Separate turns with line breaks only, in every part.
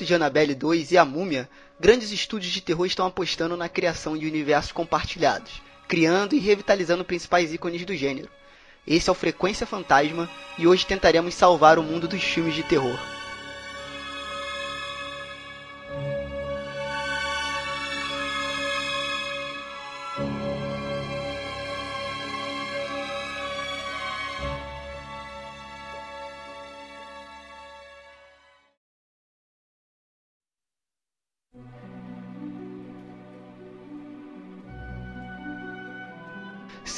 lançamento de Annabelle 2 e A Múmia, grandes estúdios de terror estão apostando na criação de universos compartilhados, criando e revitalizando principais ícones do gênero. Esse é o Frequência Fantasma e hoje tentaremos salvar o mundo dos filmes de terror.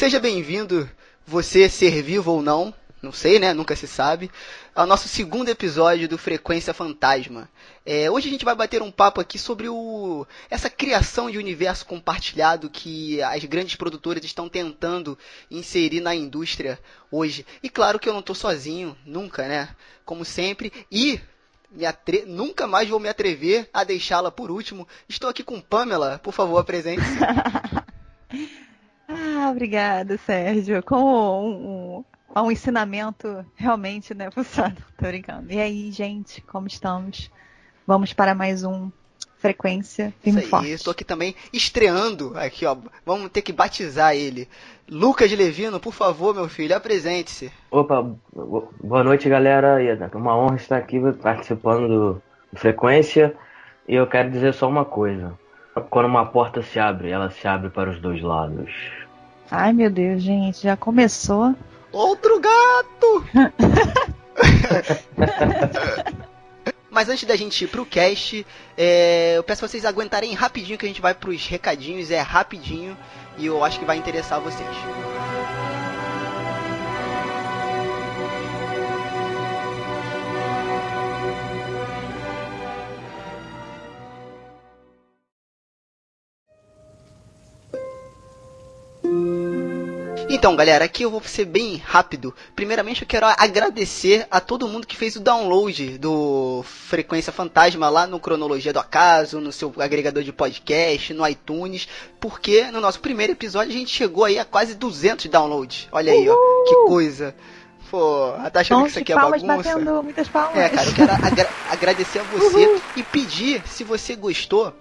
Seja bem-vindo, você ser vivo ou não, não sei, né? Nunca se sabe, ao nosso segundo episódio do Frequência Fantasma. É, hoje a gente vai bater um papo aqui sobre o, essa criação de universo compartilhado que as grandes produtoras estão tentando inserir na indústria hoje. E claro que eu não estou sozinho, nunca, né? Como sempre. E atre... nunca mais vou me atrever a deixá-la por último. Estou aqui com Pamela, por favor, apresente-se.
Ah, obrigada, Sérgio. Com um, um, um ensinamento realmente, né? Tô brincando. E aí, gente, como estamos? Vamos para mais um Frequência
Isso
Firme
aí,
Forte.
estou aqui também estreando aqui, ó. Vamos ter que batizar ele. Lucas Levino, por favor, meu filho, apresente-se.
Opa, bo- boa noite, galera. É uma honra estar aqui participando do Frequência. E eu quero dizer só uma coisa. Quando uma porta se abre, ela se abre para os dois lados.
Ai, meu Deus, gente, já começou.
Outro gato! Mas antes da gente ir pro cast, é, eu peço pra vocês aguentarem rapidinho que a gente vai pros recadinhos, é rapidinho e eu acho que vai interessar vocês. Então, galera, aqui eu vou ser bem rápido. Primeiramente, eu quero agradecer a todo mundo que fez o download do Frequência Fantasma lá no Cronologia do Acaso, no seu agregador de podcast, no iTunes, porque no nosso primeiro episódio a gente chegou aí a quase 200 downloads. Olha aí, ó, que coisa. Pô, tá achando
Sons
que isso aqui é
palmas
bagunça?
batendo muitas palmas.
É, cara, eu quero agra- agradecer a você e pedir, se você gostou,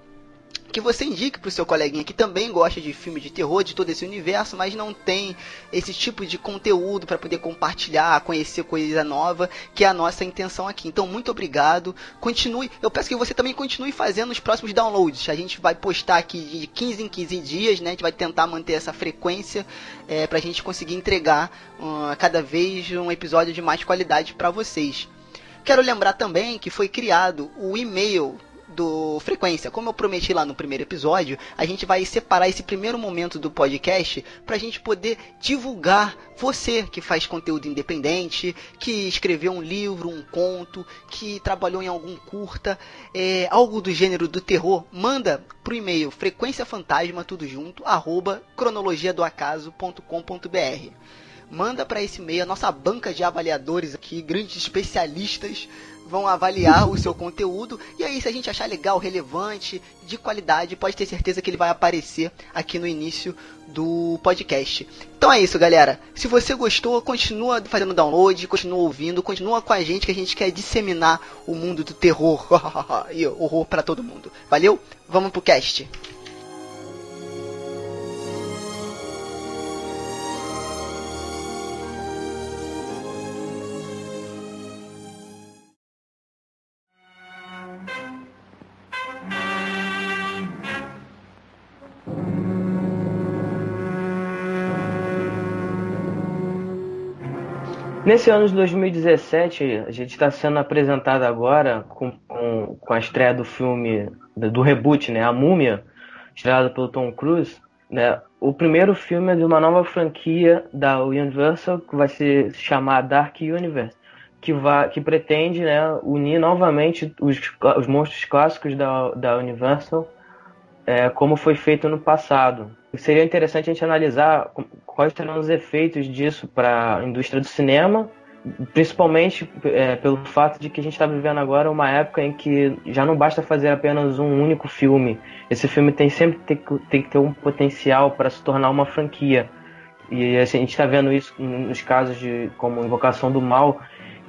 que você indique pro seu coleguinha que também gosta de filme de terror, de todo esse universo, mas não tem esse tipo de conteúdo para poder compartilhar, conhecer coisa nova, que é a nossa intenção aqui. Então, muito obrigado. Continue, eu peço que você também continue fazendo os próximos downloads. A gente vai postar aqui de 15 em 15 dias, né? A gente vai tentar manter essa frequência é, pra gente conseguir entregar ah, cada vez um episódio de mais qualidade para vocês. Quero lembrar também que foi criado o e-mail do Frequência. Como eu prometi lá no primeiro episódio, a gente vai separar esse primeiro momento do podcast para a gente poder divulgar você que faz conteúdo independente, que escreveu um livro, um conto, que trabalhou em algum curta, é, algo do gênero do terror, manda pro e-mail frequênciafantasma tudo junto arroba cronologiadoacaso.com.br manda para esse e-mail a nossa banca de avaliadores aqui, grandes especialistas vão avaliar o seu conteúdo e aí se a gente achar legal, relevante, de qualidade, pode ter certeza que ele vai aparecer aqui no início do podcast. Então é isso, galera. Se você gostou, continua fazendo download, continua ouvindo, continua com a gente que a gente quer disseminar o mundo do terror e horror para todo mundo. Valeu? Vamos pro cast.
Nesse ano de 2017, a gente está sendo apresentado agora com, com, com a estreia do filme, do reboot, né? A Múmia, estrelado pelo Tom Cruise. Né? O primeiro filme é de uma nova franquia da Universal, que vai se chamar Dark Universe, que, vai, que pretende né, unir novamente os, os monstros clássicos da, da Universal é, como foi feito no passado. Seria interessante a gente analisar quais serão os efeitos disso para a indústria do cinema, principalmente é, pelo fato de que a gente está vivendo agora uma época em que já não basta fazer apenas um único filme. Esse filme tem sempre tem, tem que ter um potencial para se tornar uma franquia. E assim, a gente está vendo isso nos casos de como Invocação do Mal,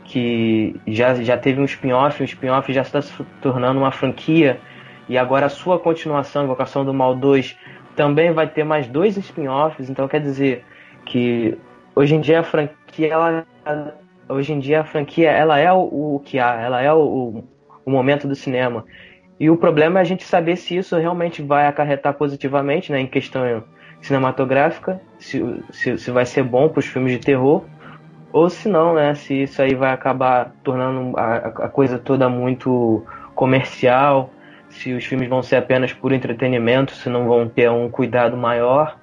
que já, já teve um spin-off, o spin-off já está se tornando uma franquia, e agora a sua continuação, Invocação do Mal 2, também vai ter mais dois spin-offs, então quer dizer que hoje em dia a franquia ela, hoje em dia a franquia ela é o, o que há, ela é o, o momento do cinema. E o problema é a gente saber se isso realmente vai acarretar positivamente né, em questão cinematográfica, se, se, se vai ser bom para os filmes de terror, ou se não, né, se isso aí vai acabar tornando a, a coisa toda muito comercial, se os filmes vão ser apenas por entretenimento, se não vão ter um cuidado maior.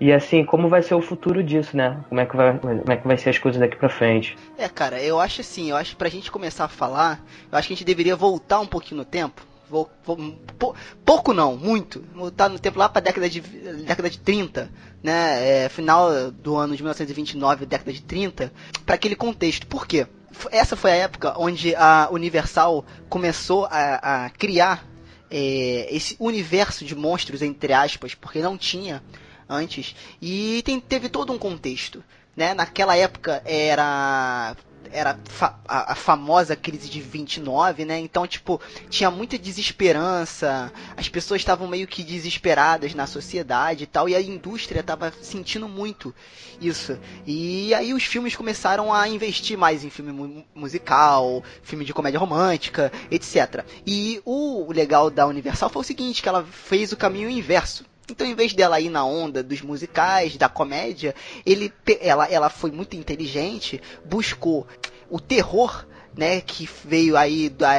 E assim, como vai ser o futuro disso, né? Como é que vai, como é que vai ser as coisas daqui pra frente?
É, cara, eu acho assim, eu acho que pra gente começar a falar, eu acho que a gente deveria voltar um pouquinho no tempo. Vou, vou, pouco não, muito. Voltar no tempo lá pra década de, década de 30, né? É, final do ano de 1929, década de 30, para aquele contexto. Por quê? Essa foi a época onde a Universal começou a, a criar é, esse universo de monstros, entre aspas, porque não tinha antes. E tem, teve todo um contexto. Né? Naquela época era era fa a, a, famosa crise de 29, né? Então, tipo, tinha muita desesperança, as pessoas estavam meio que desesperadas na sociedade e tal, e a indústria estava sentindo muito isso. E aí os filmes começaram a investir mais em filme mu musical, filme de comédia romântica, etc. E o legal da Universal foi o seguinte, que ela fez o caminho inverso. Então, em vez dela ir na onda dos musicais, da comédia, ele, ela, ela foi muito inteligente, buscou o terror, né, que veio aí da,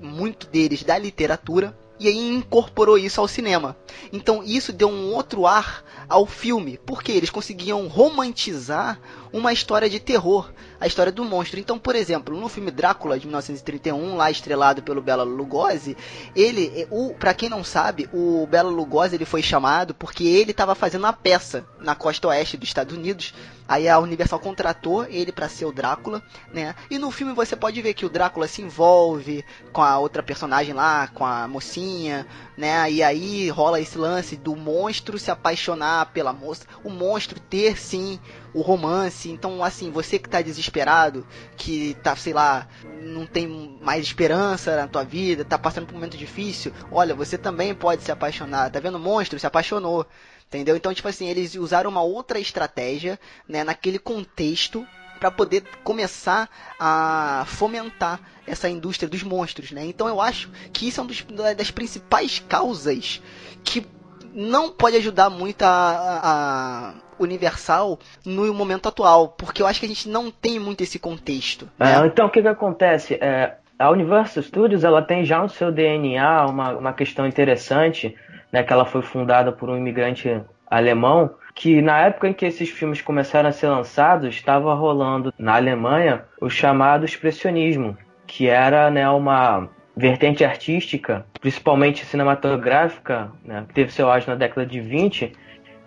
muito deles da literatura, e aí incorporou isso ao cinema. Então isso deu um outro ar ao filme, porque eles conseguiam romantizar uma história de terror, a história do monstro. Então, por exemplo, no filme Drácula de 1931, lá estrelado pelo Bela Lugosi, ele, eh, o, para quem não sabe, o Bela Lugosi ele foi chamado porque ele estava fazendo uma peça na costa oeste dos Estados Unidos. Aí a Universal contratou ele para ser o Drácula, né? E no filme você pode ver que o Drácula se envolve com a outra personagem lá, com a mocinha, né? E aí rola esse lance do monstro se apaixonar pela moça, o monstro ter sim o romance. Então, assim, você que tá desesperado, que tá, sei lá, não tem mais esperança na tua vida, tá passando por um momento difícil, olha, você também pode se apaixonar. Tá vendo o monstro? Se apaixonou. Entendeu? Então, tipo assim, eles usaram uma outra estratégia, né, naquele contexto para poder começar a fomentar essa indústria dos monstros, né? Então eu acho que isso é uma das principais causas que não pode ajudar muito a, a Universal no momento atual, porque eu acho que a gente não tem muito esse contexto. Né?
É, então o que, que acontece? É, a Universal Studios ela tem já no seu DNA uma, uma questão interessante, né, que ela foi fundada por um imigrante alemão, que na época em que esses filmes começaram a ser lançados, estava rolando na Alemanha o chamado expressionismo, que era né, uma vertente artística, principalmente cinematográfica, né, que teve seu auge na década de 20,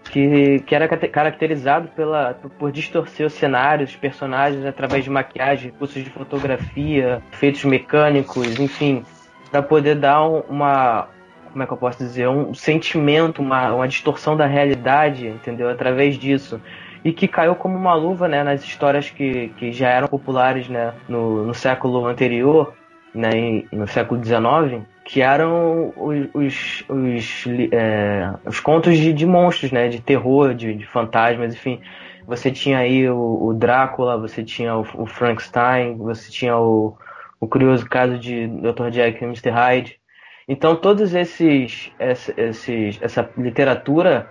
que, que era caracterizado pela, por distorcer os cenários, os personagens através de maquiagem, recursos de fotografia, efeitos mecânicos, enfim, para poder dar uma, como é que eu posso dizer, um sentimento, uma, uma distorção da realidade, entendeu? Através disso. E que caiu como uma luva né, nas histórias que, que já eram populares né, no, no século anterior, né, no século XIX, que eram os, os, os, é, os contos de, de, monstros, né, de terror, de, de, fantasmas, enfim. Você tinha aí o, o Drácula, você tinha o, o, Frankenstein, você tinha o, o curioso caso de Dr. Jack e Mr. Hyde. Então todos esses, esses essa literatura,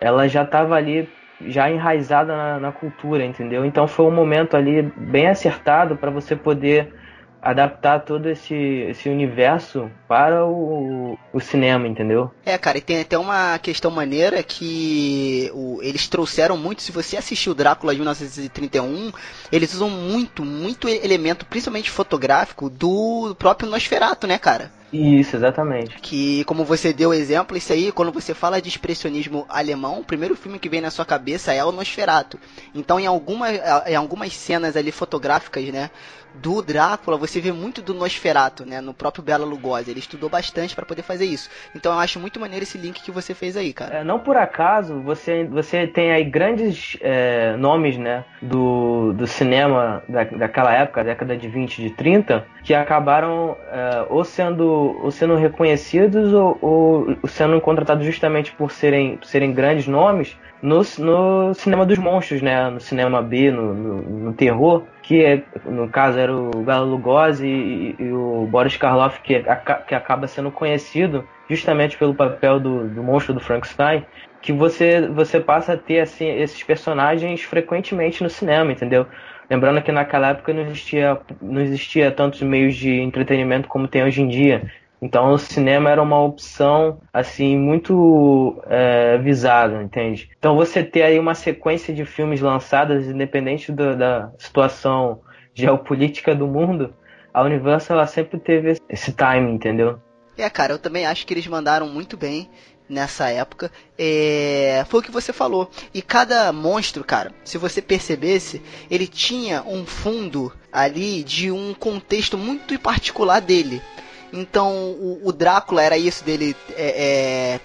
ela já estava ali já enraizada na, na, cultura, entendeu? Então foi um momento ali bem acertado para você poder adaptar todo esse, esse universo para o, o cinema, entendeu?
É, cara, e tem até uma questão maneira que o, eles trouxeram muito. Se você assistiu Drácula de 1931, eles usam muito, muito elemento, principalmente fotográfico, do próprio Nosferatu, né, cara?
Isso, exatamente.
Que, como você deu exemplo, isso aí, quando você fala de expressionismo alemão, o primeiro filme que vem na sua cabeça é o Nosferatu. Então, em, alguma, em algumas cenas ali fotográficas, né, do Drácula, você vê muito do Nosferatu, né? No próprio Bela Lugosi. Ele estudou bastante para poder fazer isso. Então eu acho muito maneiro esse link que você fez aí, cara.
É, não por acaso, você, você tem aí grandes é, nomes, né? Do, do cinema da, daquela época, década de 20, de 30, que acabaram é, ou, sendo, ou sendo reconhecidos ou, ou sendo contratados justamente por serem, por serem grandes nomes no, no cinema dos monstros, né? No cinema B, no, no, no terror, que é, no caso era o Galo Lugosi e, e, o Boris Karloff, que, que acaba sendo conhecido justamente pelo papel do, do monstro do Frankenstein, que você, você passa a ter assim, esses personagens frequentemente no cinema, entendeu? Lembrando que naquela época não existia, não existia tantos meios de entretenimento como tem hoje em dia. Então o cinema era uma opção assim muito é, visada, entende? Então você ter aí uma sequência de filmes lançados, independente do, da situação geopolítica do mundo, a Universal ela sempre teve esse time, entendeu?
É, cara, eu também acho que eles mandaram muito bem nessa época. É... Foi o que você falou. E cada monstro, cara, se você percebesse, ele tinha um fundo ali de um contexto muito particular dele. Então o, o Drácula era isso dele. É, é,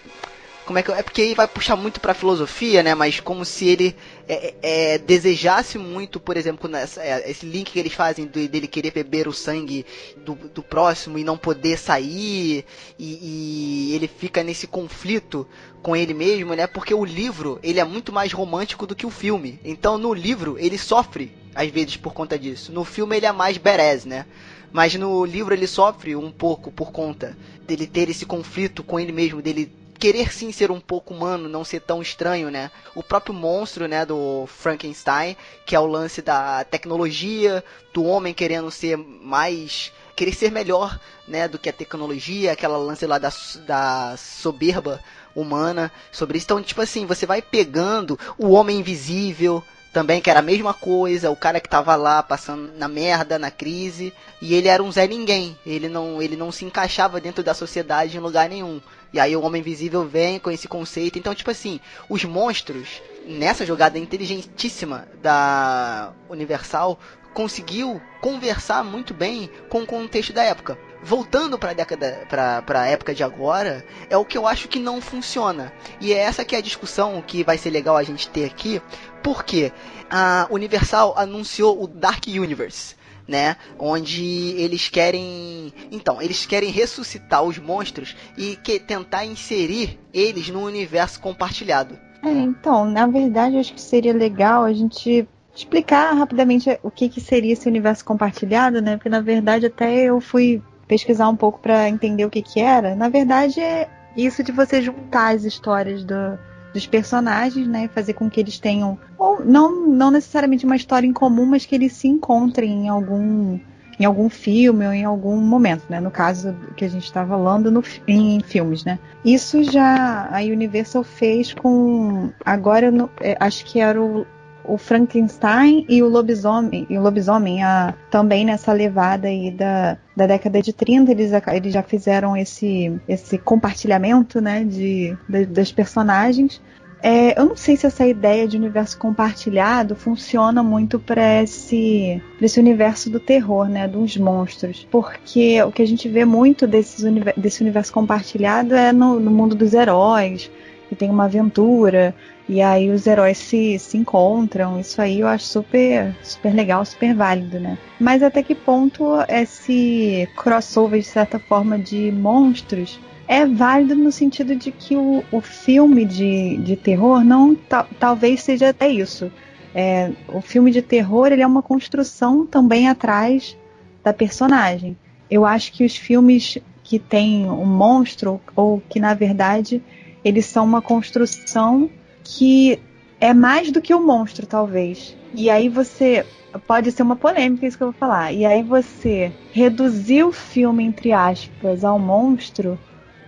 como é que é porque aí vai puxar muito para filosofia, né? Mas como se ele é, é, é, desejasse muito, por exemplo, nessa, é, esse link que eles fazem do, dele querer beber o sangue do, do próximo e não poder sair e, e, ele fica nesse conflito com ele mesmo, né? Porque o livro ele é muito mais romântico do que o filme. Então no livro ele sofre às vezes por conta disso. No filme ele é mais badass, né? Mas no livro ele sofre um pouco por conta dele ter esse conflito com ele mesmo, dele querer sim ser um pouco humano, não ser tão estranho, né? O próprio monstro, né, do Frankenstein, que é o lance da tecnologia, do homem querendo ser mais querer ser melhor, né, do que a tecnologia, aquela lance lá da, da soberba humana sobre isso. Então, tipo assim, você vai pegando o homem invisível, também, que era a mesma coisa, o cara que tava lá passando na merda, na crise, e ele era um Zé Ninguém. Ele não, ele não se encaixava dentro da sociedade em lugar nenhum. E aí o Homem Invisível vem com esse conceito. Então, tipo assim, os monstros, nessa jogada inteligentíssima da Universal, conseguiu conversar muito bem com o contexto da época voltando para a década para a época de agora é o que eu acho que não funciona e é essa que é a discussão que vai ser legal a gente ter aqui porque a Universal anunciou o Dark Universe né? Onde eles querem, então, eles querem ressuscitar os monstros e que tentar inserir eles no universo compartilhado.
É, então, na verdade, acho que seria legal a gente explicar rapidamente o que, que seria esse universo compartilhado, né? Porque na verdade até eu fui pesquisar um pouco para entender o que que era. Na verdade, é isso de você juntar as histórias do, dos personagens, né, fazer com que eles tenham ou não não necessariamente uma história em comum, mas que eles se encontrem em algum em algum filme ou em algum momento, né? No caso que a gente está falando no, em filmes, né? Isso já a Universal fez com agora eu é, acho que era o o Frankenstein e o lobisomem, e o lobisomem a, também nessa levada aí da, da década de 30, eles, eles já fizeram esse, esse compartilhamento né, de, de das personagens. É, eu não sei se essa ideia de universo compartilhado funciona muito para esse, esse universo do terror, né, dos monstros, porque o que a gente vê muito desses, desse universo compartilhado é no, no mundo dos heróis, que tem uma aventura, e aí os heróis se, se encontram. Isso aí eu acho super, super legal, super válido, né? Mas até que ponto esse crossover, de certa forma, de monstros é válido no sentido de que o, o filme de, de terror não talvez seja até isso. É, o filme de terror ele é uma construção também atrás da personagem. Eu acho que os filmes que tem um monstro, ou que na verdade eles são uma construção que é mais do que o um monstro, talvez. E aí você. Pode ser uma polêmica isso que eu vou falar. E aí você reduzir o filme, entre aspas, ao monstro,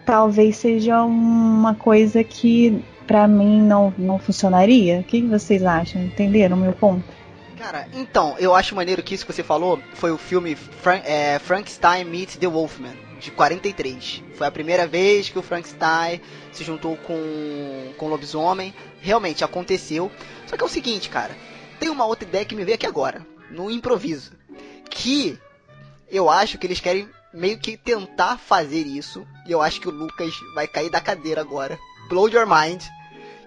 talvez seja uma coisa que para mim não, não funcionaria. O que vocês acham? Entenderam o meu ponto?
Cara, então, eu acho maneiro que isso que você falou foi o filme é, Frankenstein Meets The Wolfman, de 43. Foi a primeira vez que o Frankenstein se juntou com, com o lobisomem. Realmente aconteceu. Só que é o seguinte, cara. Tem uma outra ideia que me veio aqui agora, no improviso. Que eu acho que eles querem meio que tentar fazer isso. E eu acho que o Lucas vai cair da cadeira agora. Blow your mind.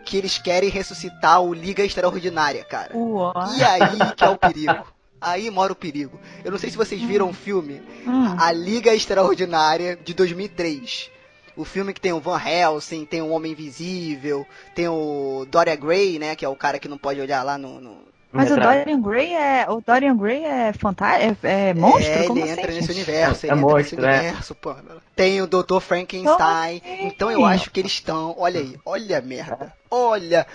Que eles querem ressuscitar o Liga Extraordinária, cara.
Uó.
E aí que é o perigo. Aí mora o perigo. Eu não sei se vocês viram o filme
Hum.
A Liga Extraordinária de 2003. O filme que tem o Van Helsing, tem o Homem Invisível, tem o Dorian Gray, né, que é o cara que não pode olhar lá no... no...
Mas o. Dorian Gray é. O Dorian Gray é fantástico? É, é monstro?
É,
Como
ele
assim,
entra nesse
gente?
universo,
É
ele entra
monstro,
nesse
é.
universo, pô. Tem o Dr. Frankenstein.
Assim?
Então eu acho que eles estão, olha aí, olha a merda. Olha,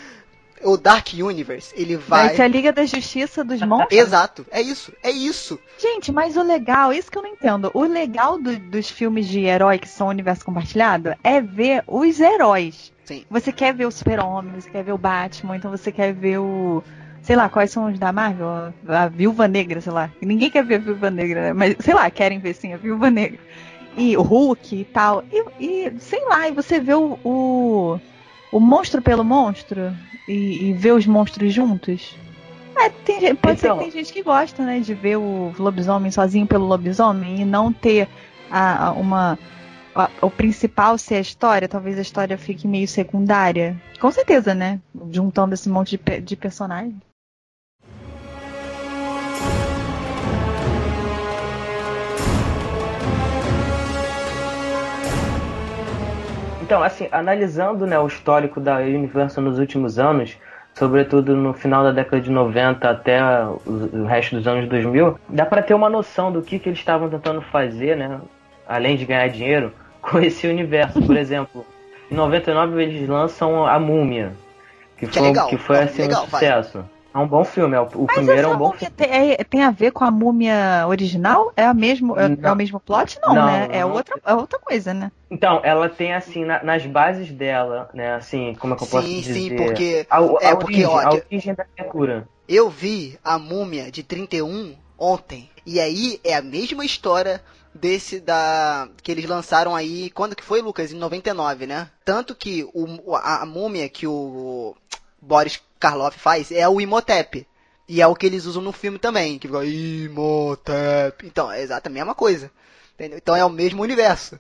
o Dark Universe, ele vai...
Vai ser a Liga da Justiça dos Monstros?
Exato, é isso, é isso.
Gente, mas o legal, isso que eu não entendo. O legal do- dos filmes de herói que são universo compartilhado é ver os heróis.
Sim.
Você quer ver o Super-Homem, você quer ver o Batman, então você quer ver o. Sei lá, quais são os da Marvel? A Viúva Negra, sei lá. Ninguém quer ver a Viúva Negra, né? mas sei lá, querem ver sim a Viúva Negra. E o Hulk e tal. E, e, sei lá, e você vê o, o, o monstro pelo monstro e, e vê os monstros juntos. É, tem, pode ser
Então-
que tem gente que gosta, né, de ver o lobisomem sozinho pelo lobisomem e não ter a, a- uma. a- o principal ser a história, talvez a história fique meio secundária. Com certeza, né? Juntando esse monte de, de personagens.
Então, assim, analisando né, o histórico da Universal nos últimos anos, sobretudo no final da década de 90 até o, resto dos anos 2000, dá para ter uma noção do que, que eles estavam tentando fazer, né, além de ganhar dinheiro, com esse universo. Por exemplo, em 99 eles lançam A Múmia, que
Que é
foi,
legal,
que foi assim,
legal,
um
vai.
É um bom filme, é o, o primeiro é um bom filme.
tem, é- tem a ver com a múmia original? É, a mesmo, é, é o mesmo plot? Não,
Não,
né? É
não.
outra, é outra coisa, né?
Então, ela tem assim, na- nas bases dela, né, assim, como é que eu posso
Sim,
dizer?
sim, porque
A, a
é, porque,
origem,
ó,
a
que-
origem da criatura.
Eu vi a múmia de 31 ontem. E aí é a mesma história desse da. que eles lançaram aí. Quando que foi, Lucas? Em 99, né? Tanto que o, a, a múmia que o Boris Karloff faz é o Imhotep. E é o que eles usam no filme também. Que fica Imhotep. Então, é exatamente a mesma coisa. Entendeu? Então é o mesmo universo.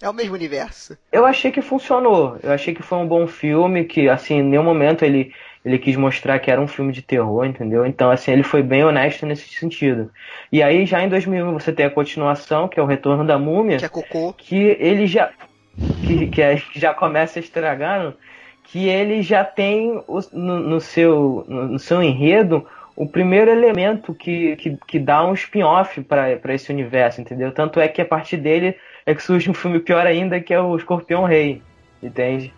É o mesmo universo.
Eu achei que funcionou. Eu achei que foi um bom filme, que assim, em nenhum momento ele, ele quis mostrar que era um filme de terror, entendeu? Então, assim, ele foi bem honesto nesse sentido. E aí, já em 2001, você tem a continuação, que é o Retorno da Múmia,
Que é cocô.
que ele já que, que, é- que já começa estragando, que ele já tem no, no seu no, no seu enredo o primeiro elemento que, que, que dá um spin-off para esse universo, entendeu? Tanto é que a partir dele é que surge um filme pior ainda, que é o Escorpião Rei, entende?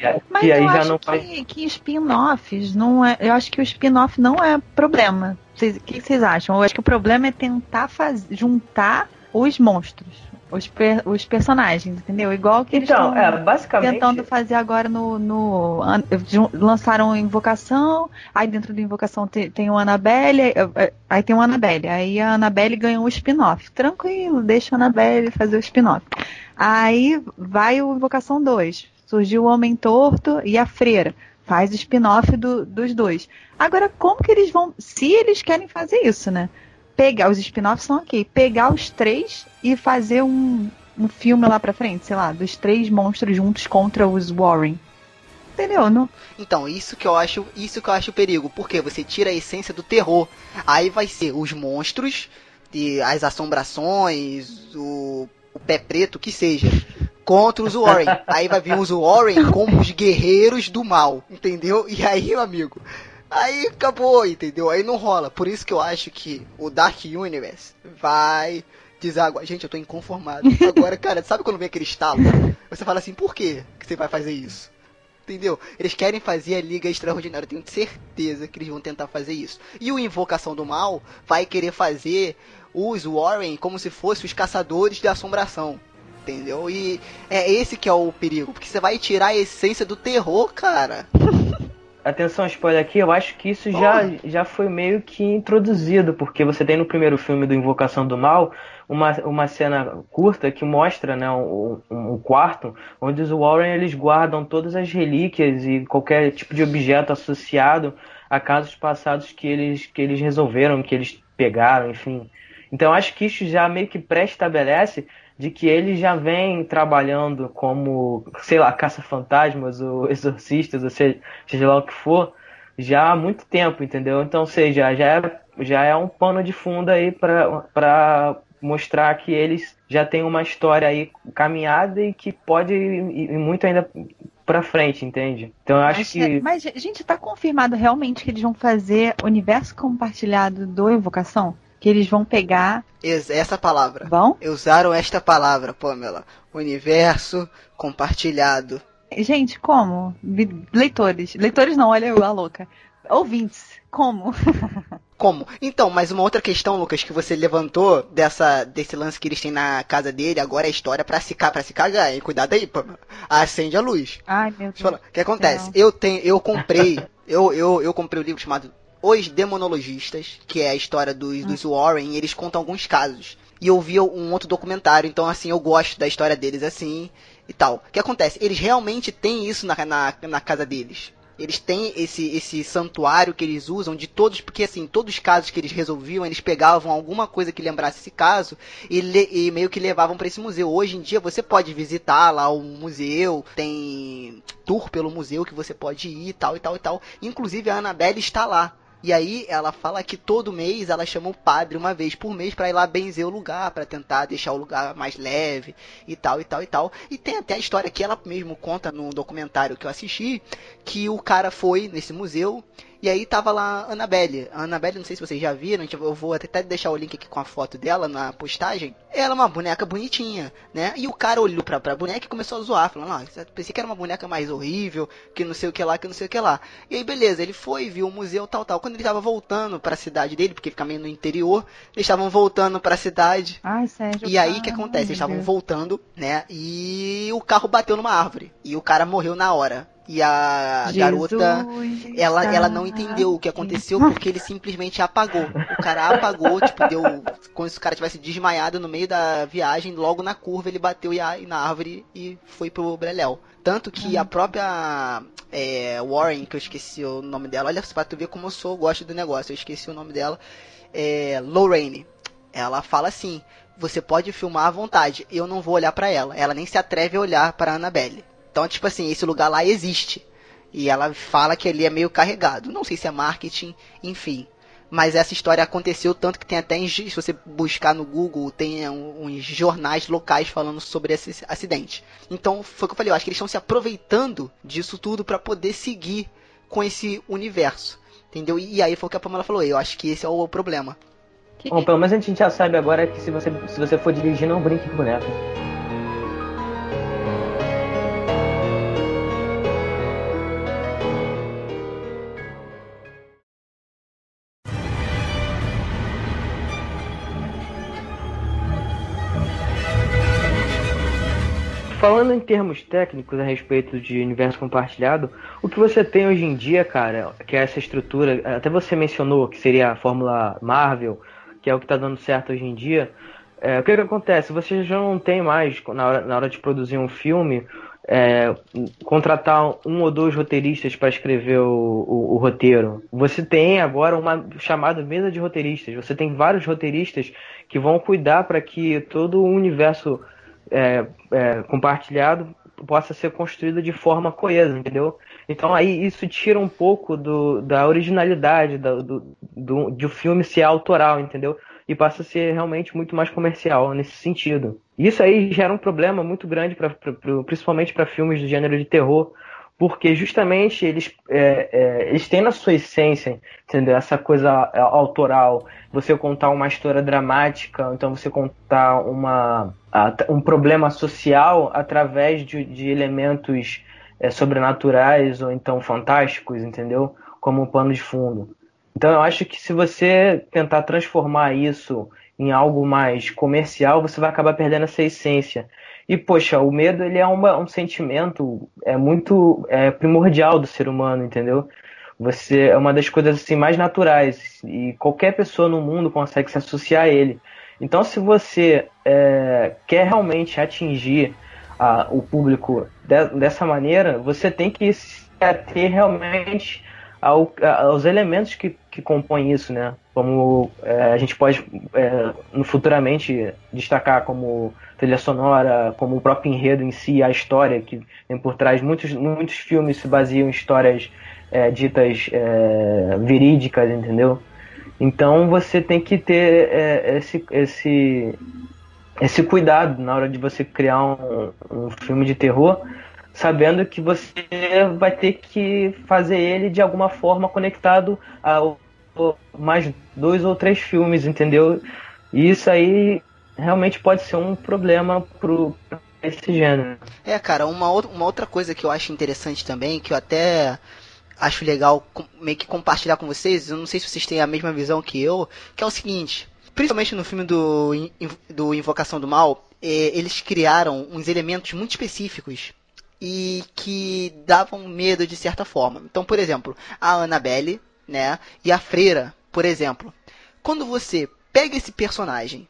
E, a-
Mas
e aí
eu
já
acho
não
que,
faz.
que spin-offs não é. Eu acho que o spin-off não é problema. O que vocês acham? Eu acho que o problema é tentar faz, juntar os monstros, os, per- os personagens, entendeu? Igual que eles
Então,
estão
é, basicamente.
tentando fazer agora no. no lançaram Invocação, aí dentro da Invocação tem, tem o Annabelle, aí- aí tem o Annabelle, aí a Annabelle ganhou o spin-off. Tranquilo, deixa a Annabelle fazer o spin-off. Aí vai o Invocação 2. Surgiu o Homem Torto e a Freira. Faz o spin-off do- dos dois. Agora, como que eles vão. Se eles querem fazer isso, né? Pegar, os spin-offs são ok. Pegar os três e fazer um, um filme lá pra frente, sei lá, dos três monstros juntos contra os Warren. Entendeu? Não,
Então, isso que eu acho, isso que eu acho perigo, porque você tira a essência do terror. Aí vai ser os monstros e as assombrações, o, o pé preto, o que seja, contra os Warren. Aí vai vir os Warren como os guerreiros do mal, entendeu? E aí, meu amigo, aí acabou, entendeu? Aí não rola. Por isso que eu acho que o Dark Universe vai desaguar. Gente, eu tô inconformado. Agora, cara, sabe quando vem aquele estalo? Você fala assim, por que que você vai fazer isso? Entendeu? Eles querem fazer a Liga Extraordinária. Eu tenho certeza que eles vão tentar fazer isso. E o Invocação do Mal vai querer fazer os Warren como se fossem os caçadores da assombração. Entendeu? E é esse que é o perigo. Porque você vai tirar a essência do terror, cara.
atenção, spoiler aqui, eu acho que isso já, já foi meio que introduzido, porque você tem no primeiro filme do Invocação do Mal uma, uma cena curta que mostra né, um, um quarto onde os Warren eles guardam todas as relíquias e qualquer tipo de objeto associado a casos passados que eles, que eles resolveram, que eles pegaram, enfim. Então acho que isso já meio que pré-estabelece de que ele já vem trabalhando como, sei lá, caça-fantasmas ou exorcistas, ou seja, seja lá o que for, já há muito tempo, entendeu? Então, seja, já é, já é um pano de fundo aí para mostrar que eles já têm uma história aí caminhada e que pode ir, ir muito ainda para frente, entende? Então eu acho
mas,
que.
Mas, gente, tá confirmado realmente que eles vão fazer universo compartilhado do Evocação? Que eles vão pegar.
Essa palavra.
Vão?
Usaram esta palavra, Pamela. Universo compartilhado.
Gente, como? Leitores. Leitores não, olha eu, a louca. Ouvintes, como?
como? Então, mas uma outra questão, Lucas, que você levantou dessa, desse lance que eles têm na casa dele, agora é história pra se, pra se cagar, hein? Cuidado aí, Pamela. Acende a luz.
Ai, meu Deus.
O que acontece? Eu tenho, eu comprei, eu, eu, eu comprei o um livro chamado os Demonologistas, que é a história dos, dos Warren, eles contam alguns casos. E eu vi um outro documentário, então assim, eu gosto da história deles assim e tal. O que acontece? Eles realmente têm isso na, na, na casa deles. Eles têm esse, esse santuário que eles usam de todos, porque assim, todos os casos que eles resolviam, eles pegavam alguma coisa que lembrasse esse caso e, le, e meio que levavam para esse museu. Hoje em dia você pode visitar lá o museu, tem tour pelo museu que você pode ir e tal e tal e tal. Inclusive a Annabelle está lá. E aí ela fala que todo mês ela chama o padre uma vez por mês para ir lá benzer o lugar, para tentar deixar o lugar mais leve e tal e tal e tal. E tem até a história que ela mesmo conta no documentário que eu assisti, que o cara foi nesse museu e aí tava lá a Annabelle. A Annabelle, não sei se vocês já viram, eu vou até deixar o link aqui com a foto dela na postagem. Ela é uma boneca bonitinha, né? E o cara olhou pra, pra boneca e começou a zoar, falando, ah, pensei que era uma boneca mais horrível, que não sei o que lá, que não sei o que lá. E aí, beleza, ele foi, viu o museu, tal, tal. Quando ele tava voltando pra cidade dele, porque fica meio no interior, eles estavam voltando pra cidade.
Ai, Sérgio.
E aí, o que acontece? Eles estavam voltando, né? E o carro bateu numa árvore. E o cara morreu na hora. E a Jesus garota, ela, ela não entendeu o que aconteceu porque ele simplesmente apagou. O cara apagou, tipo, deu. Como se o cara tivesse desmaiado no meio da viagem, logo na curva ele bateu na árvore e foi pro Breléu. Tanto que a própria é, Warren, que eu esqueci o nome dela, olha pra tu ver como eu sou, gosto do negócio, eu esqueci o nome dela, é Lorraine. Ela fala assim: você pode filmar à vontade, eu não vou olhar para ela. Ela nem se atreve a olhar para Annabelle. Então, tipo assim, esse lugar lá existe. E ela fala que ele é meio carregado. Não sei se é marketing, enfim. Mas essa história aconteceu tanto que tem até, se você buscar no Google, tem uns jornais locais falando sobre esse acidente. Então, foi o que eu falei, eu acho que eles estão se aproveitando disso tudo para poder seguir com esse universo. Entendeu? E aí foi o que a Pamela falou, eu acho que esse é o problema.
Bom, pelo menos a gente já sabe agora que se você, se você for dirigir, não brinque com boneco. Falando em termos técnicos a respeito de universo compartilhado, o que você tem hoje em dia, cara, que é essa estrutura, até você mencionou que seria a fórmula Marvel, que é o que está dando certo hoje em dia. É, o que, que acontece? Você já não tem mais, na hora, na hora de produzir um filme, é, contratar um ou dois roteiristas para escrever o, o, o, roteiro. Você tem agora uma chamada mesa de roteiristas. Você tem vários roteiristas que vão cuidar para que todo o universo é, é, compartilhado possa ser construído de forma coesa, entendeu? Então aí isso tira um pouco do, da originalidade do, do, do, do filme ser autoral, entendeu? E passa a ser realmente muito mais comercial nesse sentido. Isso aí gera um problema muito grande, pra, pra, pra principalmente para filmes do gênero de terror, porque justamente eles, é, é, eles têm na sua essência, entendeu? Essa coisa é, autoral, você contar uma história dramática, então você contar uma, um problema social através de, de elementos é, sobrenaturais ou então fantásticos, entendeu? Como um pano de fundo. Então eu acho que se você tentar transformar isso em algo mais comercial, você vai acabar perdendo essa essência. E, poxa, o medo ele é uma, um sentimento é muito é, primordial do ser humano, entendeu? Você é uma das coisas assim mais naturais e qualquer pessoa no mundo consegue se associar a ele. Então, se você é, quer realmente atingir a, o público de, dessa maneira, você tem que ter realmente ao, aos elementos que, que compõem isso, né? Como é, a gente pode é, futuramente destacar como trilha sonora, como o próprio enredo em si, a história que tem por trás. Muitos, muitos filmes se baseiam em histórias é, ditas é, verídicas, entendeu? Então você tem que ter é, esse, esse, esse cuidado na hora de você criar um, um filme de terror sabendo que você vai ter que fazer ele de alguma forma conectado a mais dois ou três filmes, entendeu? E isso aí realmente pode ser um problema pro esse gênero.
É, cara, uma, uma outra coisa que eu acho interessante também, que eu até acho legal meio que compartilhar com vocês, eu não sei se vocês têm a mesma visão que eu, que é o seguinte, principalmente no filme do, do Invocação do Mal, é, eles criaram uns elementos muito específicos e que davam medo de certa forma. Então, por exemplo, a Annabelle, né, e a freira, por exemplo. Quando você pega esse personagem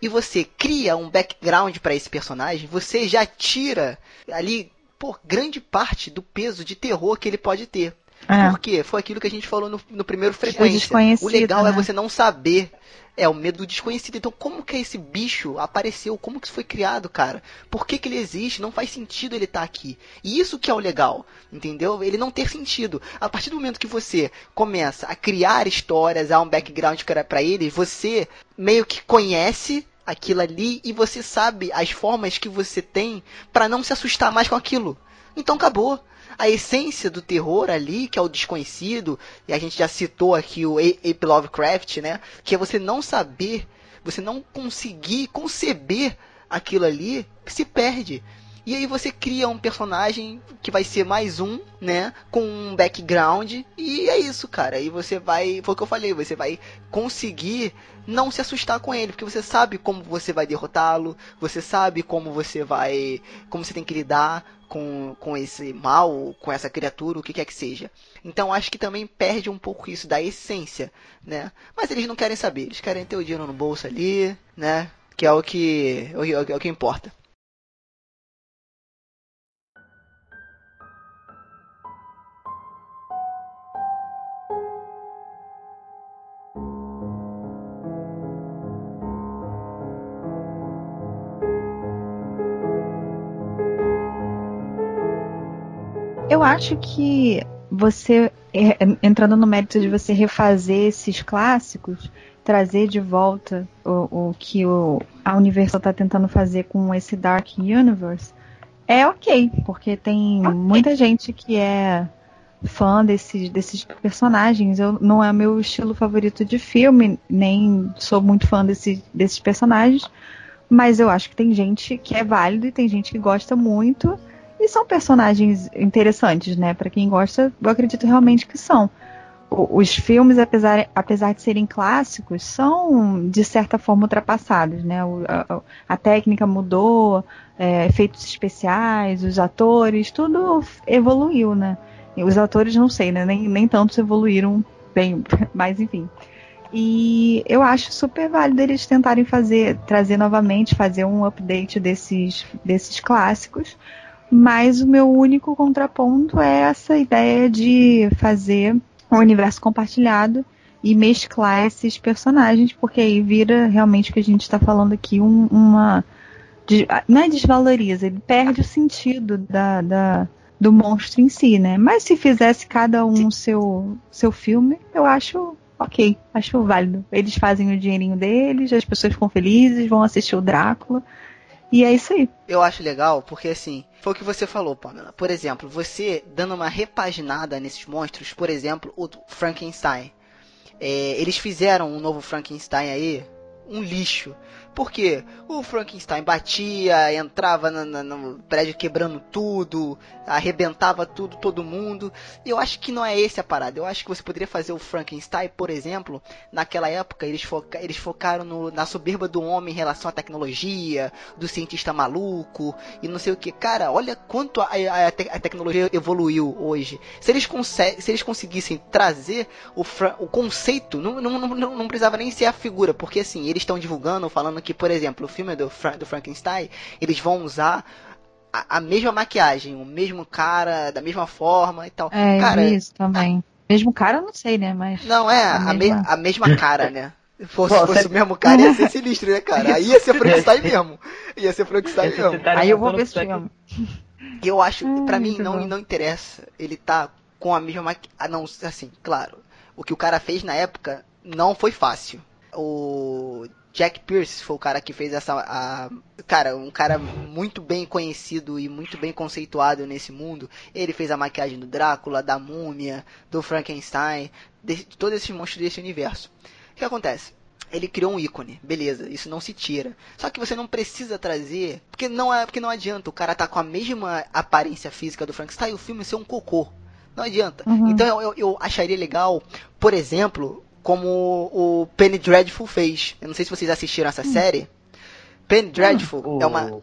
e você cria um background para esse personagem, você já tira ali por grande parte do peso de terror que ele pode ter. É. Porque foi aquilo que a gente falou no, no primeiro frequência. O legal é né? é você não saber é o medo do desconhecido. Então, como que esse bicho apareceu? Como que isso foi criado, cara? Por que, que ele existe? Não faz sentido ele estar tá aqui. E isso que é o legal, entendeu? Ele não ter sentido. A partir do momento que você começa a criar histórias, há um background para ele, você meio que conhece aquilo ali e você sabe as formas que você tem para não se assustar mais com aquilo. Então acabou a essência do terror ali, que é o desconhecido, e a gente já citou aqui o Ape Lovecraft, né? Que é você não saber, você não conseguir conceber aquilo ali, se perde. E aí você cria um personagem que vai ser mais um, né? Com um background. E é isso, cara. E você vai. Foi o que eu falei, você vai conseguir não se assustar com ele. Porque você sabe como você vai derrotá-lo. Você sabe como você vai. Como você tem que lidar com, com esse mal, com essa criatura, o que quer que seja. Então acho que também perde um pouco isso da essência, né? Mas eles não querem saber, eles querem ter o dinheiro no bolso ali, né? Que é o que, é o que importa.
Acho que você, é, entrando no mérito de você refazer esses clássicos, trazer de volta o, o que o, a Universal está tentando fazer com esse Dark Universe, é ok, porque tem muita gente que é fã desses, desses personagens. Eu, não é meu estilo favorito de filme, nem sou muito fã desse, desses personagens, mas eu acho que tem gente que é válido e tem gente que gosta muito. E são personagens interessantes, né? Para quem gosta, eu acredito realmente que são. os filmes, apesar, apesar de serem clássicos, são de certa forma ultrapassados, né? O, a, a, técnica mudou, é, efeitos especiais, os atores, tudo evoluiu, né? Os atores não sei, né? Nem, nem tantos evoluíram bem, mas enfim. E eu acho super válido eles tentarem fazer, trazer novamente, fazer um update desses, desses clássicos mas o meu único contraponto é essa ideia de fazer um universo compartilhado e mesclar esses personagens, porque aí vira realmente o que a gente está falando aqui um, uma. Não é desvaloriza, ele perde o sentido da, da, do monstro em si, né? Mas se fizesse cada um seu, seu filme, eu acho ok, acho válido. Eles fazem o dinheirinho deles, as pessoas ficam felizes, vão assistir o Drácula. E é isso aí.
Eu acho legal porque, assim, foi o que você falou, Pamela. Por exemplo, você dando uma repaginada nesses monstros, por exemplo, o Frankenstein. É, eles fizeram um novo Frankenstein aí, um lixo. Porque o Frankenstein batia, entrava no prédio quebrando tudo, arrebentava tudo, todo mundo. Eu acho que não é esse a parada. Eu acho que você poderia fazer o Frankenstein, por exemplo, naquela época eles, foca eles focaram no, na soberba do homem em relação à tecnologia, do cientista maluco e não sei o que. Cara, olha quanto a, a, a, te a tecnologia evoluiu hoje. Se eles, se eles conseguissem trazer o, o conceito, não, não, não, não precisava nem ser a figura, porque assim, eles estão divulgando, falando que, por exemplo, o filme do, Fra do Frankenstein, eles vão usar a, a, mesma maquiagem, o mesmo cara, da mesma forma e tal.
É,
cara,
isso também. A... Mesmo cara, não sei, né? Mas.
Não, é, a, a, mesma... Me, a mesma cara, né? Se fosse, Pô, fosse você... o mesmo cara, ia ser sinistro, né, cara? Aí ia ser Frankenstein mesmo. Ia ser Frankenstein mesmo.
Tá Aí eu vou ver esse filme.
Eu acho, hum, pra mim, não, não interessa. Ele tá com a mesma maquiagem. Ah, não, assim, claro. O que o cara fez na época não foi fácil. O Jack Pierce foi o cara que fez essa. A, cara, um cara muito bem conhecido e muito bem conceituado nesse mundo. Ele fez a maquiagem do Drácula, da Múmia, do Frankenstein, de, de todos esses monstros desse universo. O que acontece? Ele criou um ícone, beleza, isso não se tira. Só que você não precisa trazer, porque não é, porque não adianta o cara tá com a mesma aparência física do Frankenstein e o filme ser um cocô. Não adianta. Uhum. Então eu, eu, eu acharia legal, por exemplo, como o Penny Dreadful fez. Eu não sei se vocês assistiram essa hum. série. Penny Dreadful hum. é uma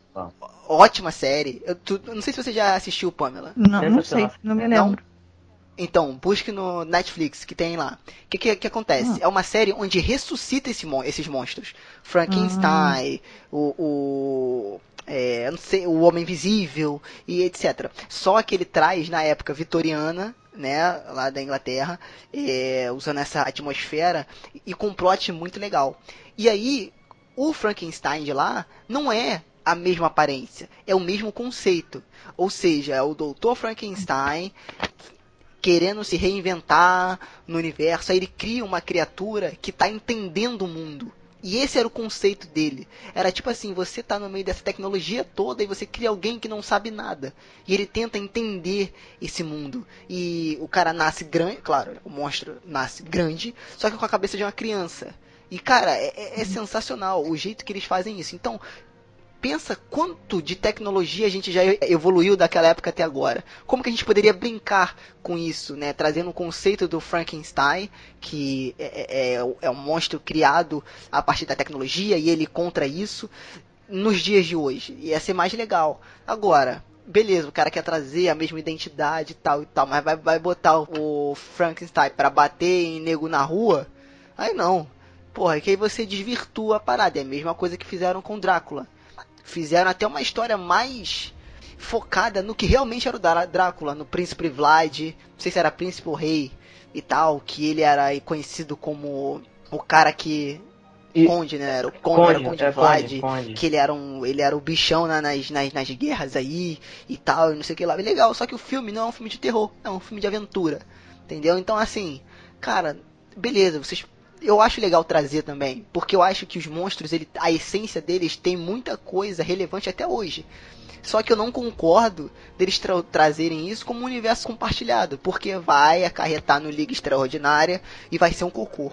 ótima série. Eu, tu, não sei se você já assistiu, Pamela.
Não, não sei, não me lembro. Não?
Então, busque no Netflix, que tem lá. O que, que, que, acontece? Hum. É uma série onde ressuscita esse, esses monstros. Frankenstein, hum. o, o é, não sei, o Homem Invisível e etc. Só que ele traz na época vitoriana né, lá da Inglaterra, é, usando essa atmosfera e com um plot muito legal. E aí, o Frankenstein de lá não é a mesma aparência, é o mesmo conceito. Ou seja, é o Dr. Frankenstein querendo se reinventar no universo, aí ele cria uma criatura que está entendendo o mundo. E esse era o conceito dele. Era tipo assim, você tá no meio dessa tecnologia toda e você cria alguém que não sabe nada. E ele tenta entender esse mundo. E o cara nasce grande, claro, o monstro nasce grande, só que com a cabeça de uma criança. E cara, é, é, é sensacional o jeito que eles fazem isso. Então, pensa quanto de tecnologia a gente já evoluiu daquela época até agora. Como que a gente poderia brincar com isso, né? Trazendo o conceito do Frankenstein, que é, é, é, é um monstro criado a partir da tecnologia e ele contra isso nos dias de hoje. Ia ser mais legal. Agora, beleza, o cara quer trazer a mesma identidade e tal e tal, mas vai, vai botar o Frankenstein para bater em nego na rua? Aí não. Porra, que aí você desvirtua a parada. É a mesma coisa que fizeram com Drácula fizeram até uma história mais focada no que realmente era o Drácula, no Príncipe Vlad, não sei se era Príncipe ou Rei e tal, que ele era conhecido como o cara que e... Conde, né? Era o Conde, Conde era o Conde é, Vlad, Conde, que ele era um, ele era o bichão na, nas, nas, nas guerras aí e tal, e não sei o que lá. Legal, só que o filme não é um filme de terror, é um filme de aventura. Entendeu? Então assim, cara, beleza, vocês eu acho legal trazer também, porque eu acho que os monstros, ele, a essência deles tem muita coisa relevante até hoje. Só que eu não concordo deles tra trazerem isso como um universo compartilhado, porque vai acarretar no Liga Extraordinária e vai ser um cocô.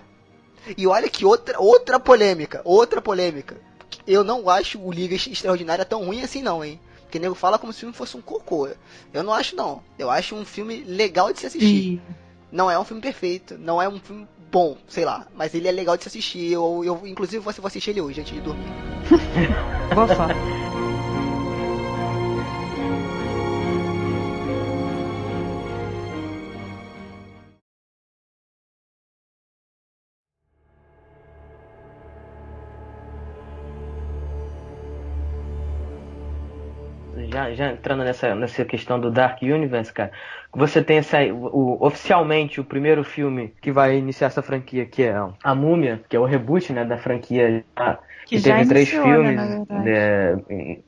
E olha que outra, outra polêmica, outra polêmica. Eu não acho o Liga Extraordinária tão ruim assim não, hein? Porque nego fala como se o filme fosse um cocô. Eu não acho não. Eu acho um filme legal de se assistir. Não é um filme perfeito, não é um filme bom, sei lá, mas ele é legal de se assistir. Eu, eu inclusive, você vou assistir ele hoje antes de dormir.
Sorte.
Já, já entrando nessa, nessa questão do Dark Universe, cara, você tem essa, o, oficialmente o primeiro filme que vai iniciar essa franquia, que é A Múmia, que é o reboot né, da franquia. Que, que teve três né, filmes né,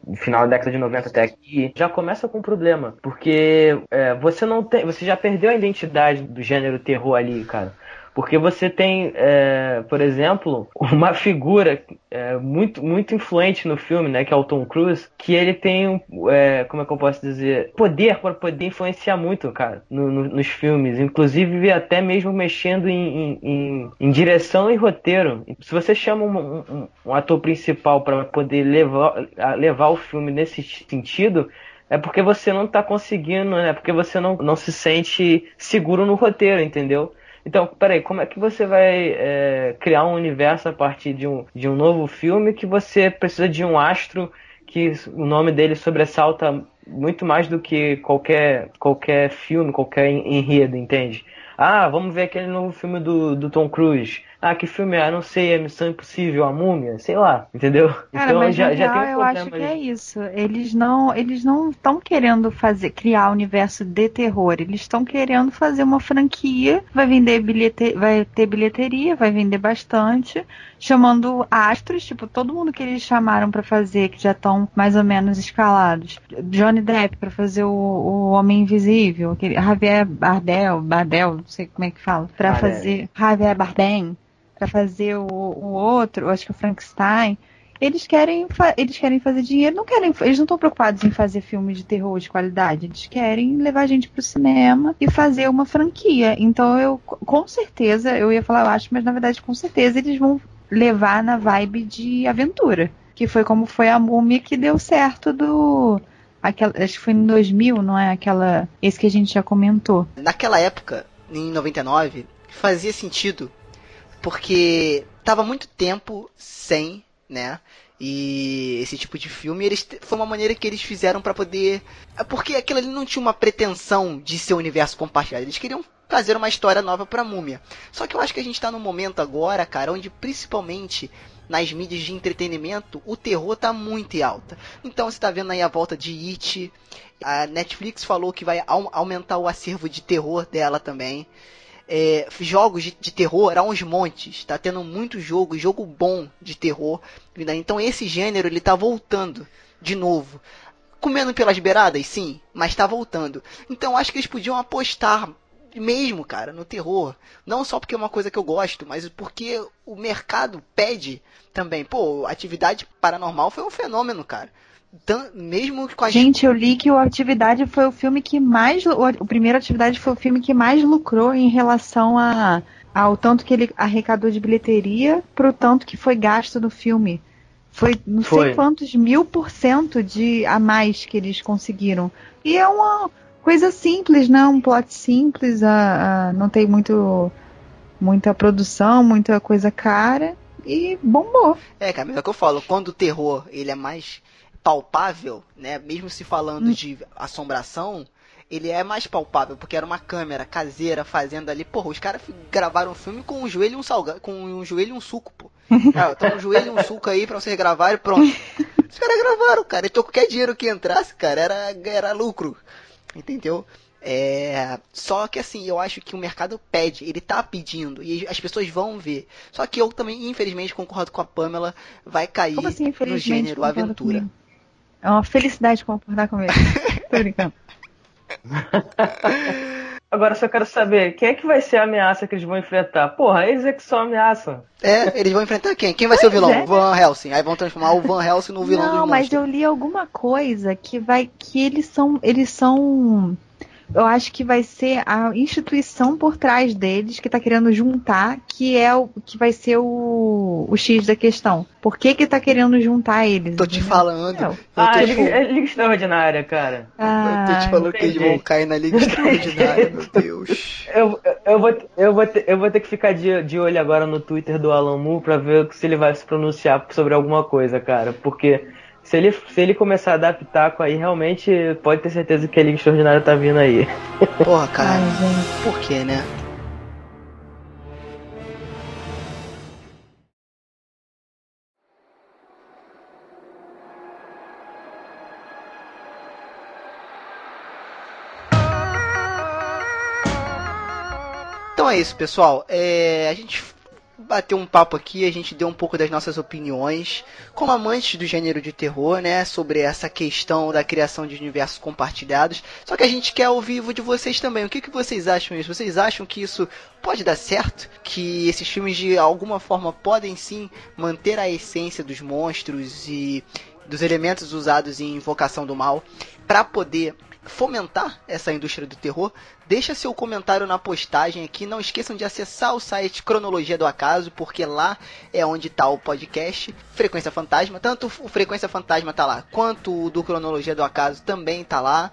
no final da década de 90 até aqui, já começa com um problema, porque é, você não tem, você já perdeu a identidade do gênero terror ali, cara. Porque você tem, é, por exemplo, uma figura é, muito, muito influente no filme, né, que é o Tom Cruise, que ele tem, é, como é que eu posso dizer, poder para poder influenciar muito, cara, no, no, nos filmes. Inclusive até mesmo mexendo em, em, em, direção e roteiro. Se você chama um, um, um ator principal para poder levar, levar o filme nesse sentido, é porque você não tá conseguindo, é porque você não, não se sente seguro no roteiro, entendeu? Então, peraí, como é que você vai é, criar um universo a partir de um, de um novo filme que você precisa de um astro que o nome dele sobressalta muito mais do que qualquer, qualquer filme, qualquer enredo, entende? Ah, vamos ver aquele novo filme do, do Tom Cruise. Ah, que filme é? Não sei, é Missão Impossível, a Múmia, sei lá, entendeu?
Cara, então mas já, já tem um eu acho que é isso. Eles não, eles não estão querendo fazer, criar um universo de terror. Eles estão querendo fazer uma franquia, vai vender bilhete, vai ter bilheteria, vai vender bastante, chamando astros, tipo todo mundo que eles chamaram para fazer, que já estão mais ou menos escalados. Johnny Depp para fazer o, o Homem Invisível, aquele Javier Bardel, Bardel, não sei como é que fala, para fazer Javier Bardem para fazer o, o outro, acho que o Frankenstein, eles querem, eles querem fazer dinheiro, não querem, eles não estão preocupados em fazer filmes de terror de qualidade, eles querem levar a gente pro cinema e fazer uma franquia. Então eu, com certeza, eu ia falar eu acho, mas na verdade com certeza eles vão levar na vibe de aventura, que foi como foi a Múmia que deu certo do aquela, acho que foi em 2000, não é aquela, esse que a gente já comentou.
Naquela época, em 99, fazia sentido porque tava muito tempo sem, né? E esse tipo de filme, eles foi uma maneira que eles fizeram para poder, é porque aquilo ali não tinha uma pretensão de ser um universo compartilhado. Eles queriam trazer uma história nova pra Múmia. Só que eu acho que a gente tá num momento agora, cara, onde principalmente nas mídias de entretenimento, o terror tá muito em alta. Então você tá vendo aí a volta de It, a Netflix falou que vai aumentar o acervo de terror dela também é, jogos de, de, terror há uns montes. Tá tendo muito jogo, jogo bom de terror. Então esse gênero ele tá voltando de novo. Comendo pelas beiradas, sim, mas tá voltando. Então acho que eles podiam apostar mesmo, cara, no terror. Não só porque é uma coisa que eu gosto, mas porque o mercado pede também. Pô, atividade paranormal foi um fenômeno, cara mesmo com a
gente eu li que o atividade foi o filme que mais o primeiro atividade foi o filme que mais lucrou em relação a ao tanto que ele arrecadou de bilheteria pro tanto que foi gasto no filme. Foi não foi. sei quantos mil por cento de a mais que eles conseguiram. E é uma coisa simples né? Um plot simples a, a não tem muito muita produção muita coisa cara e bombou.
É cara mas é o que eu falo quando o terror ele é mais palpável, né? Mesmo se falando hum. de assombração, ele é mais palpável, porque era uma câmera caseira fazendo ali. Porra, os caras gravaram um filme com um joelho e um salgado, com um joelho e um suco, pô. Ah, então um joelho e um suco aí pra vocês gravarem pronto. Os caras gravaram, cara. Então qualquer dinheiro que entrasse, cara, era, era lucro. Entendeu? É, só que assim, eu acho que o mercado pede, ele tá pedindo e as pessoas vão ver. Só que eu também, infelizmente, concordo com a Pamela, vai cair
assim,
no gênero aventura. Comigo?
É uma felicidade concordar com ele. Tô brincando.
Agora só quero saber, quem é que vai ser a ameaça que eles vão enfrentar? Porra, eles é que são ameaça.
É, eles vão enfrentar quem? Quem vai pois ser o vilão? É. Van Helsing. Aí vão transformar o Van Helsing no vilão
Não, mas eu li alguma coisa que vai que eles são eles são eu acho que vai ser a instituição por trás deles que está querendo juntar, que é o que vai ser o, o X da questão. Por que que tá querendo juntar eles?
Tô te falando.
Eu ah, tô, tipo... é Liga Extraordinária, cara.
Ah, eu tô te falando que eles vão cair na Liga Extraordinária, meu Deus.
Eu, eu, vou, eu, vou ter, eu vou ter que ficar de, de olho agora no Twitter do Alan Moore pra ver se ele vai se pronunciar sobre alguma coisa, cara. Porque se ele, se ele começar a dar pitaco aí, realmente pode ter certeza que a Liga Extraordinária tá vindo aí.
Porra, cara. Ai, por que, né? Então é isso, pessoal. É, a gente bater um papo aqui, a gente deu um pouco das nossas opiniões, como amantes do gênero de terror, né, sobre essa questão da criação de universos compartilhados. Só que a gente quer ao vivo de vocês também. O que, que vocês acham disso? Vocês acham que isso pode dar certo? Que esses filmes de alguma forma podem sim manter a essência dos monstros e dos elementos usados em Invocação do Mal para poder fomentar essa indústria do terror, deixa seu comentário na postagem aqui. Não esqueçam de acessar o site Cronologia do Acaso, porque lá é onde está o podcast Frequência Fantasma. Tanto o Frequência Fantasma tá lá, quanto o do Cronologia do Acaso também tá lá.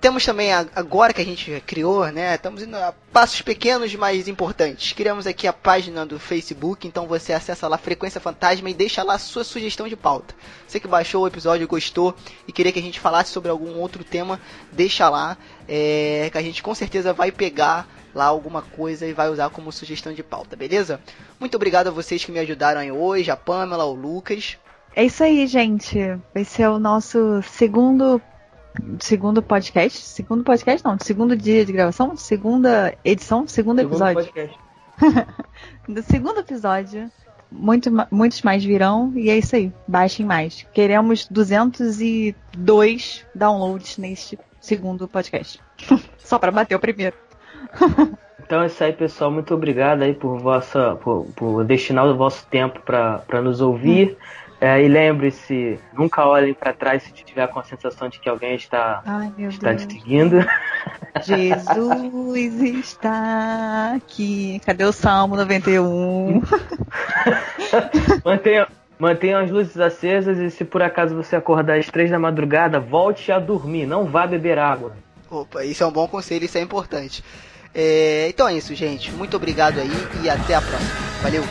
Temos também, agora que a gente criou, né? Estamos indo a passos pequenos, mas importantes. Criamos aqui a página do Facebook, então você acessa lá Frequência Fantasma e deixa lá sua sugestão de pauta. Você que baixou o episódio, gostou e queria que a gente falasse sobre algum outro tema, deixa lá, é, que a gente com certeza vai pegar lá alguma coisa e vai usar como sugestão de pauta, beleza? Muito obrigado a vocês que me ajudaram aí hoje, a Pamela, o Lucas.
É isso aí, gente. Vai ser o nosso segundo segundo podcast, segundo podcast não, segundo dia de gravação, segunda edição, segundo, segundo episódio. Do segundo episódio, muito, muitos mais virão e é isso aí, baixem mais. Queremos 202 downloads neste segundo podcast. Só para bater o primeiro.
então é isso aí, pessoal. Muito obrigado aí por, vossa, por, por destinar o vosso tempo para nos ouvir. Hum. É, e lembre-se, nunca olhem para trás se tiver com a sensação de que alguém está, Ai, está te seguindo.
Jesus está aqui. Cadê o Salmo 91?
mantenha, mantenha as luzes acesas e se por acaso você acordar às três da madrugada, volte a dormir, não vá beber água.
Opa, isso é um bom conselho, isso é importante. É, então é isso, gente. Muito obrigado aí e até a próxima. Valeu!